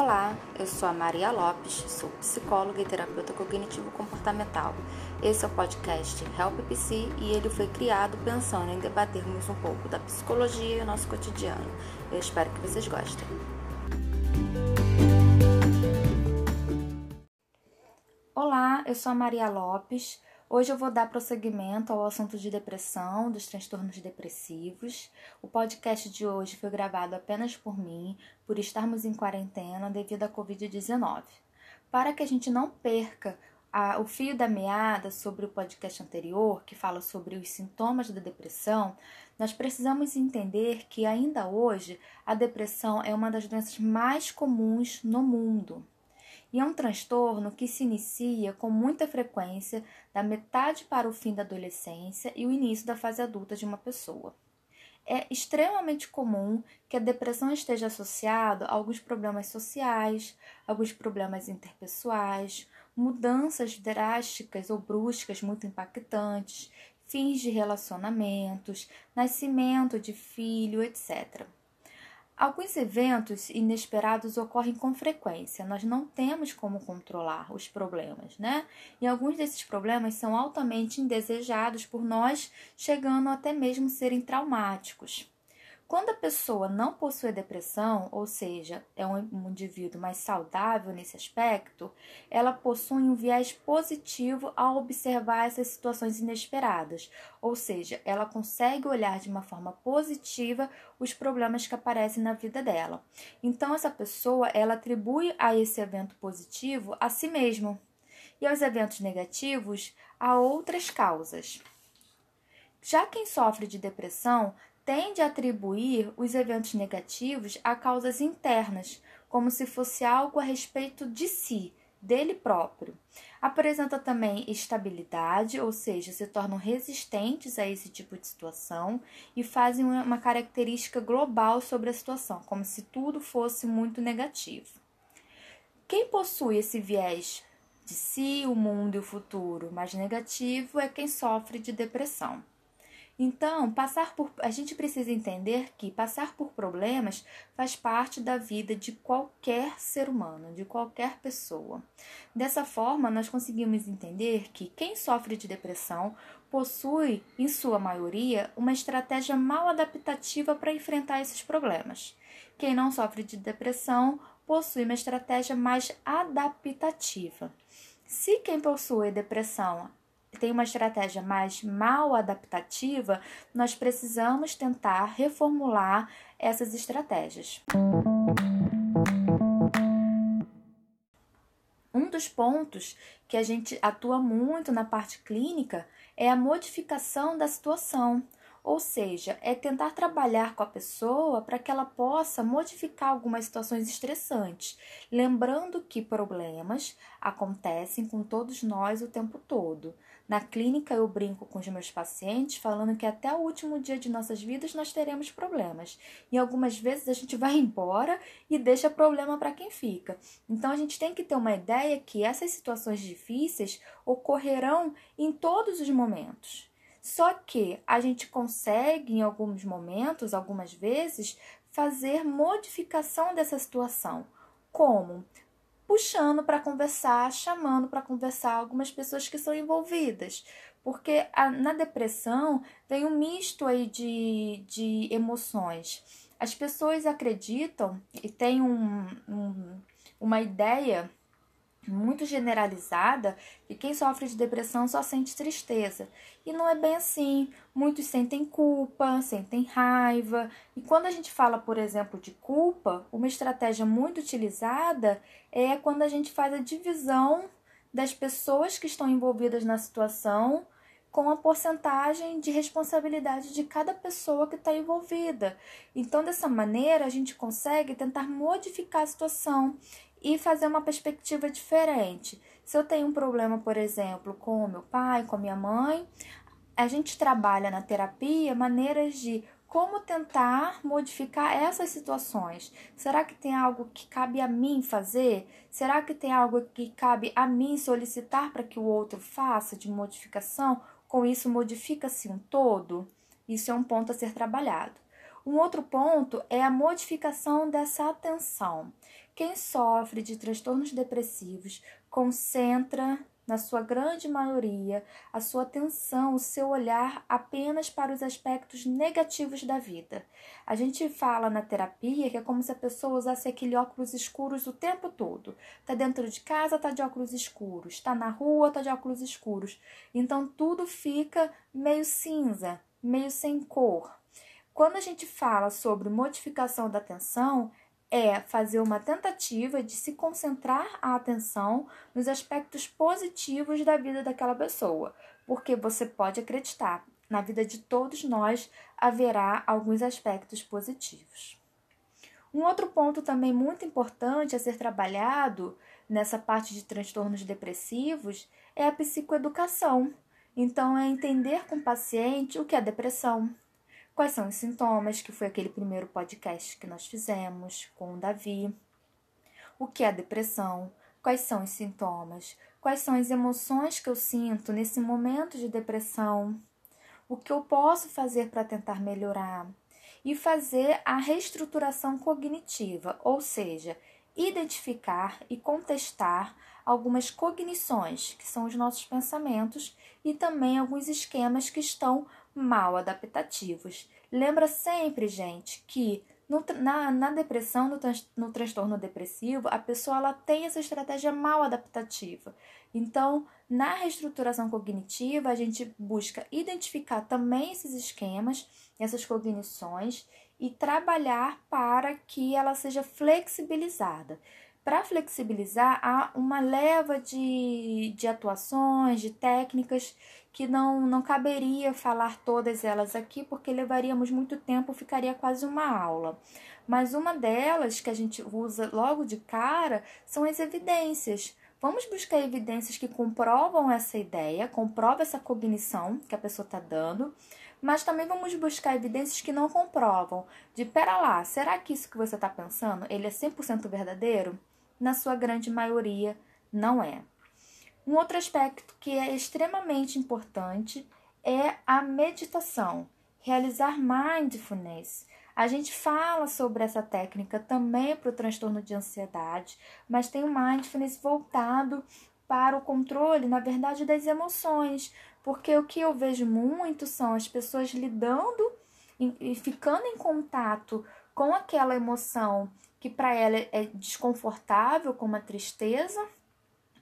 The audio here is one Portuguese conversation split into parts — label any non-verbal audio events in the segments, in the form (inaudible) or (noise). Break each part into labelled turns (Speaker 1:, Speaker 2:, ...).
Speaker 1: Olá, eu sou a Maria Lopes, sou psicóloga e terapeuta cognitivo comportamental. Esse é o podcast Help PC e ele foi criado pensando em debatermos um pouco da psicologia e o nosso cotidiano. Eu espero que vocês gostem. Olá, eu sou a Maria Lopes. Hoje eu vou dar prosseguimento ao assunto de depressão, dos transtornos depressivos. O podcast de hoje foi gravado apenas por mim, por estarmos em quarentena devido à Covid-19. Para que a gente não perca a, o fio da meada sobre o podcast anterior, que fala sobre os sintomas da depressão, nós precisamos entender que ainda hoje a depressão é uma das doenças mais comuns no mundo e é um transtorno que se inicia com muita frequência da metade para o fim da adolescência e o início da fase adulta de uma pessoa. É extremamente comum que a depressão esteja associada a alguns problemas sociais, alguns problemas interpessoais, mudanças drásticas ou bruscas muito impactantes, fins de relacionamentos, nascimento de filho, etc. Alguns eventos inesperados ocorrem com frequência, nós não temos como controlar os problemas, né? E alguns desses problemas são altamente indesejados por nós, chegando até mesmo serem traumáticos. Quando a pessoa não possui depressão, ou seja, é um indivíduo mais saudável nesse aspecto, ela possui um viés positivo ao observar essas situações inesperadas, ou seja, ela consegue olhar de uma forma positiva os problemas que aparecem na vida dela. Então essa pessoa, ela atribui a esse evento positivo a si mesmo e aos eventos negativos a outras causas. Já quem sofre de depressão tende a atribuir os eventos negativos a causas internas, como se fosse algo a respeito de si, dele próprio. Apresenta também estabilidade, ou seja, se tornam resistentes a esse tipo de situação e fazem uma característica global sobre a situação, como se tudo fosse muito negativo. Quem possui esse viés de si, o mundo e o futuro mais negativo é quem sofre de depressão. Então, passar por a gente precisa entender que passar por problemas faz parte da vida de qualquer ser humano, de qualquer pessoa. Dessa forma, nós conseguimos entender que quem sofre de depressão possui, em sua maioria, uma estratégia mal adaptativa para enfrentar esses problemas. Quem não sofre de depressão possui uma estratégia mais adaptativa. Se quem possui depressão tem uma estratégia mais mal adaptativa, nós precisamos tentar reformular essas estratégias. Um dos pontos que a gente atua muito na parte clínica é a modificação da situação. Ou seja, é tentar trabalhar com a pessoa para que ela possa modificar algumas situações estressantes, lembrando que problemas acontecem com todos nós o tempo todo. Na clínica eu brinco com os meus pacientes falando que até o último dia de nossas vidas nós teremos problemas. E algumas vezes a gente (laughs) vai embora e deixa problema para quem fica. Então a gente tem que ter uma ideia que essas situações difíceis ocorrerão em todos os momentos. Só que a gente consegue, em alguns momentos, algumas vezes, fazer modificação dessa situação. Como? Puxando para conversar, chamando para conversar algumas pessoas que são envolvidas. Porque a, na depressão tem um misto aí de, de emoções. As pessoas acreditam e têm um, um, uma ideia muito generalizada que quem sofre de depressão só sente tristeza. E não é bem assim. Muitos sentem culpa, sentem raiva. E quando a gente fala, por exemplo, de culpa, uma estratégia muito utilizada é quando a gente faz a divisão das pessoas que estão envolvidas na situação com a porcentagem de responsabilidade de cada pessoa que está envolvida. Então, dessa maneira, a gente consegue tentar modificar a situação e fazer uma perspectiva diferente. Se eu tenho um problema, por exemplo, com o meu pai, com a minha mãe, a gente trabalha na terapia maneiras de como tentar modificar essas situações. Será que tem algo que cabe a mim fazer? Será que tem algo que cabe a mim solicitar para que o outro faça de modificação? Com isso, modifica-se um todo? Isso é um ponto a ser trabalhado. Um outro ponto é a modificação dessa atenção. Quem sofre de transtornos depressivos concentra na sua grande maioria, a sua atenção, o seu olhar apenas para os aspectos negativos da vida. A gente fala na terapia que é como se a pessoa usasse aquele óculos escuros o tempo todo. Tá dentro de casa, tá de óculos escuros, tá na rua, tá de óculos escuros. Então tudo fica meio cinza, meio sem cor. Quando a gente fala sobre modificação da atenção, é fazer uma tentativa de se concentrar a atenção nos aspectos positivos da vida daquela pessoa, porque você pode acreditar, na vida de todos nós haverá alguns aspectos positivos. Um outro ponto também muito importante a ser trabalhado nessa parte de transtornos depressivos é a psicoeducação. Então, é entender com o paciente o que é depressão, Quais são os sintomas, que foi aquele primeiro podcast que nós fizemos com o Davi. O que é depressão? Quais são os sintomas? Quais são as emoções que eu sinto nesse momento de depressão? O que eu posso fazer para tentar melhorar? E fazer a reestruturação cognitiva, ou seja, identificar e contestar algumas cognições, que são os nossos pensamentos, e também alguns esquemas que estão mal adaptativos. Lembra sempre, gente, que no, na, na depressão, no, no transtorno depressivo, a pessoa ela tem essa estratégia mal adaptativa. Então, na reestruturação cognitiva, a gente busca identificar também esses esquemas, essas cognições e trabalhar para que ela seja flexibilizada. Para flexibilizar, há uma leva de, de atuações, de técnicas que não, não caberia falar todas elas aqui, porque levaríamos muito tempo, ficaria quase uma aula. Mas uma delas que a gente usa logo de cara são as evidências. Vamos buscar evidências que comprovam essa ideia, comprovam essa cognição que a pessoa está dando, mas também vamos buscar evidências que não comprovam. De pera lá, será que isso que você está pensando, ele é 100% verdadeiro? Na sua grande maioria, não é. Um outro aspecto que é extremamente importante é a meditação, realizar mindfulness. A gente fala sobre essa técnica também para o transtorno de ansiedade, mas tem o mindfulness voltado para o controle, na verdade, das emoções, porque o que eu vejo muito são as pessoas lidando e ficando em contato com aquela emoção que para ela é desconfortável, como a tristeza,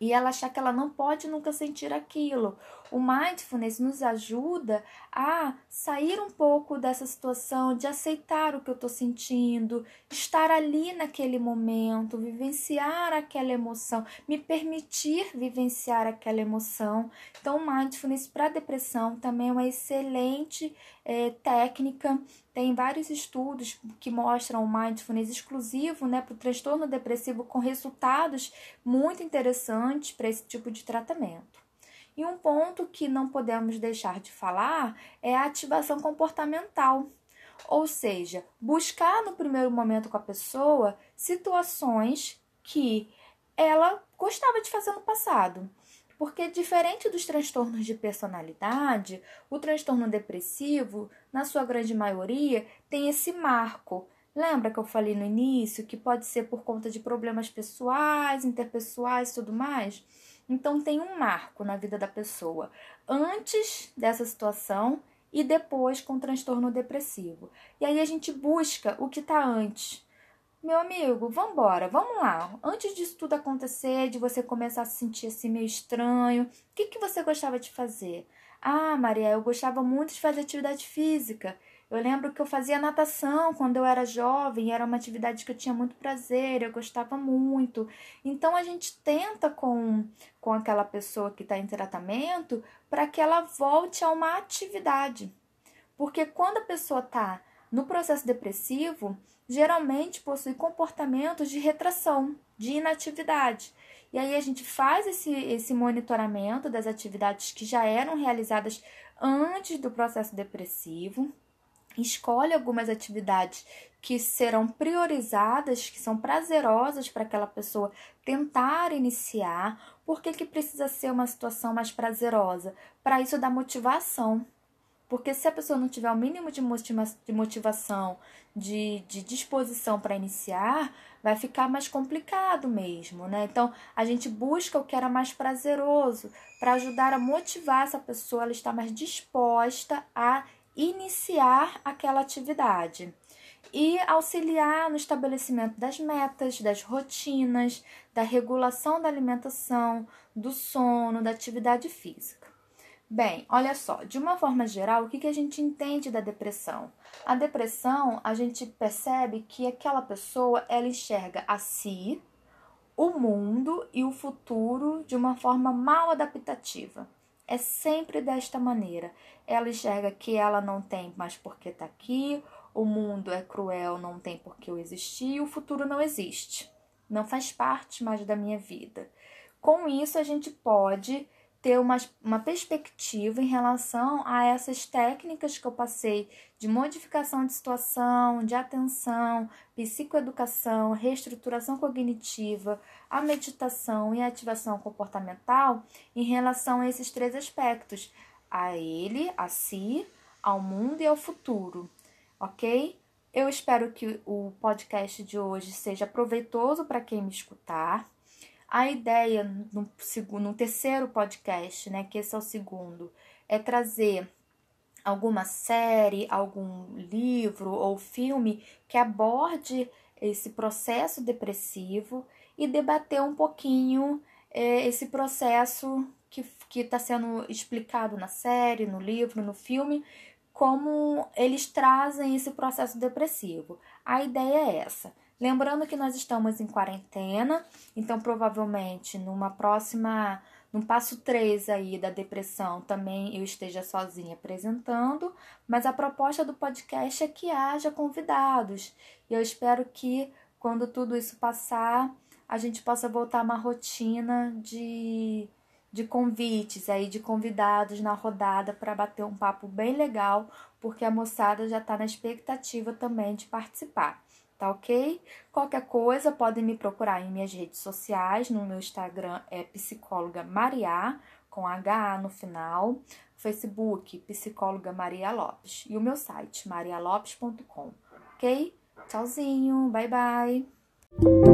Speaker 1: e ela achar que ela não pode nunca sentir aquilo. O mindfulness nos ajuda a sair um pouco dessa situação de aceitar o que eu estou sentindo, estar ali naquele momento, vivenciar aquela emoção, me permitir vivenciar aquela emoção. Então, o mindfulness para depressão também é uma excelente é, técnica. Tem vários estudos que mostram o mindfulness exclusivo né, para o transtorno depressivo com resultados muito interessantes para esse tipo de tratamento. E um ponto que não podemos deixar de falar é a ativação comportamental. Ou seja, buscar no primeiro momento com a pessoa situações que ela gostava de fazer no passado. Porque, diferente dos transtornos de personalidade, o transtorno depressivo, na sua grande maioria, tem esse marco. Lembra que eu falei no início que pode ser por conta de problemas pessoais, interpessoais e tudo mais? Então tem um marco na vida da pessoa antes dessa situação e depois com transtorno depressivo. E aí a gente busca o que está antes. Meu amigo, vamos embora, vamos lá. Antes disso tudo acontecer, de você começar a se sentir assim meio estranho, o que, que você gostava de fazer? Ah, Maria, eu gostava muito de fazer atividade física. Eu lembro que eu fazia natação quando eu era jovem, era uma atividade que eu tinha muito prazer, eu gostava muito. Então a gente tenta com, com aquela pessoa que está em tratamento para que ela volte a uma atividade. Porque quando a pessoa está no processo depressivo, geralmente possui comportamentos de retração, de inatividade. E aí a gente faz esse, esse monitoramento das atividades que já eram realizadas antes do processo depressivo escolhe algumas atividades que serão priorizadas, que são prazerosas para aquela pessoa tentar iniciar. Por que, que precisa ser uma situação mais prazerosa? Para isso dar motivação. Porque se a pessoa não tiver o mínimo de motivação, de, de disposição para iniciar, vai ficar mais complicado mesmo, né? Então, a gente busca o que era mais prazeroso para ajudar a motivar essa pessoa, ela estar mais disposta a iniciar aquela atividade e auxiliar no estabelecimento das metas, das rotinas, da regulação da alimentação, do sono, da atividade física. Bem, olha só, de uma forma geral, o que, que a gente entende da depressão? A depressão, a gente percebe que aquela pessoa, ela enxerga a si, o mundo e o futuro de uma forma mal adaptativa. É sempre desta maneira. Ela enxerga que ela não tem mais por que estar tá aqui, o mundo é cruel, não tem por que eu existir, e o futuro não existe. Não faz parte mais da minha vida. Com isso, a gente pode ter uma, uma perspectiva em relação a essas técnicas que eu passei de modificação de situação, de atenção, psicoeducação, reestruturação cognitiva, a meditação e a ativação comportamental em relação a esses três aspectos: a ele, a si, ao mundo e ao futuro, ok? Eu espero que o podcast de hoje seja proveitoso para quem me escutar. A ideia no, segundo, no terceiro podcast, né, que esse é o segundo, é trazer alguma série, algum livro ou filme que aborde esse processo depressivo e debater um pouquinho é, esse processo que está sendo explicado na série, no livro, no filme, como eles trazem esse processo depressivo. A ideia é essa Lembrando que nós estamos em quarentena, então provavelmente numa próxima, no passo 3 aí da depressão, também eu esteja sozinha apresentando, mas a proposta do podcast é que haja convidados. E eu espero que quando tudo isso passar, a gente possa voltar a uma rotina de de convites aí de convidados na rodada para bater um papo bem legal, porque a moçada já está na expectativa também de participar tá ok? Qualquer coisa, podem me procurar em minhas redes sociais. No meu Instagram é psicóloga Maria, com H no final. Facebook, psicóloga Maria Lopes. E o meu site, marialopes.com, ok? Tchauzinho, bye bye!